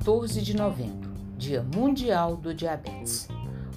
14 de novembro, Dia Mundial do Diabetes.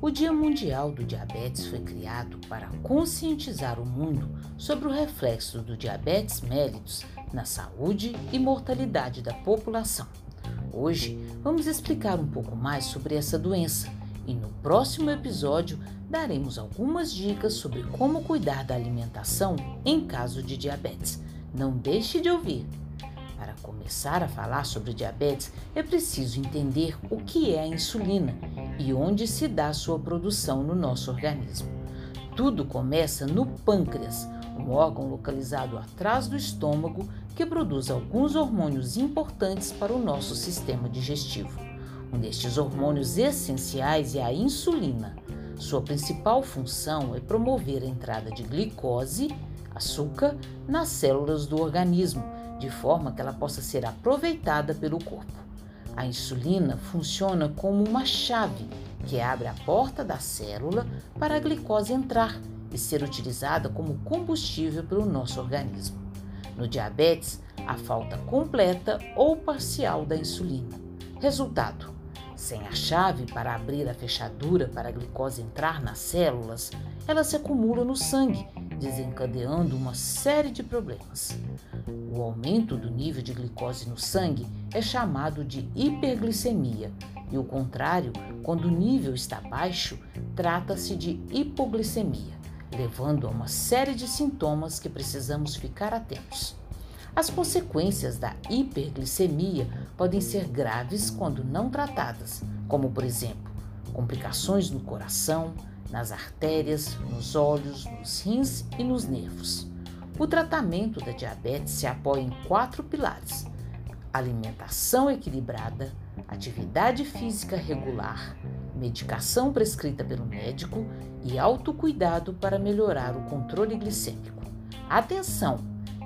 O Dia Mundial do Diabetes foi criado para conscientizar o mundo sobre o reflexo do diabetes mellitus na saúde e mortalidade da população. Hoje vamos explicar um pouco mais sobre essa doença e no próximo episódio daremos algumas dicas sobre como cuidar da alimentação em caso de diabetes. Não deixe de ouvir! Para começar a falar sobre diabetes, é preciso entender o que é a insulina e onde se dá sua produção no nosso organismo. Tudo começa no pâncreas, um órgão localizado atrás do estômago que produz alguns hormônios importantes para o nosso sistema digestivo. Um destes hormônios essenciais é a insulina. Sua principal função é promover a entrada de glicose, açúcar, nas células do organismo de forma que ela possa ser aproveitada pelo corpo. A insulina funciona como uma chave que abre a porta da célula para a glicose entrar e ser utilizada como combustível pelo nosso organismo. No diabetes, a falta completa ou parcial da insulina. Resultado: sem a chave para abrir a fechadura para a glicose entrar nas células, ela se acumula no sangue, desencadeando uma série de problemas. O aumento do nível de glicose no sangue é chamado de hiperglicemia, e o contrário, quando o nível está baixo, trata-se de hipoglicemia, levando a uma série de sintomas que precisamos ficar atentos. As consequências da hiperglicemia podem ser graves quando não tratadas, como, por exemplo, complicações no coração, nas artérias, nos olhos, nos rins e nos nervos. O tratamento da diabetes se apoia em quatro pilares: alimentação equilibrada, atividade física regular, medicação prescrita pelo médico e autocuidado para melhorar o controle glicêmico. Atenção!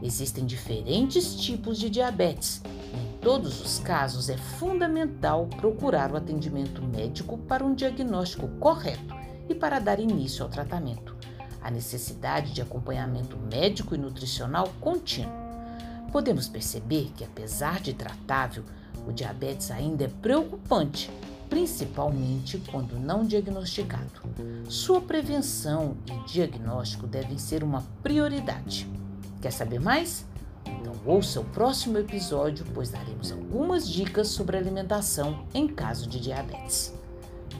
Existem diferentes tipos de diabetes. Em todos os casos, é fundamental procurar o atendimento médico para um diagnóstico correto e para dar início ao tratamento. A necessidade de acompanhamento médico e nutricional contínuo. Podemos perceber que, apesar de tratável, o diabetes ainda é preocupante, principalmente quando não diagnosticado. Sua prevenção e diagnóstico devem ser uma prioridade. Quer saber mais? Então ouça o próximo episódio, pois daremos algumas dicas sobre alimentação em caso de diabetes.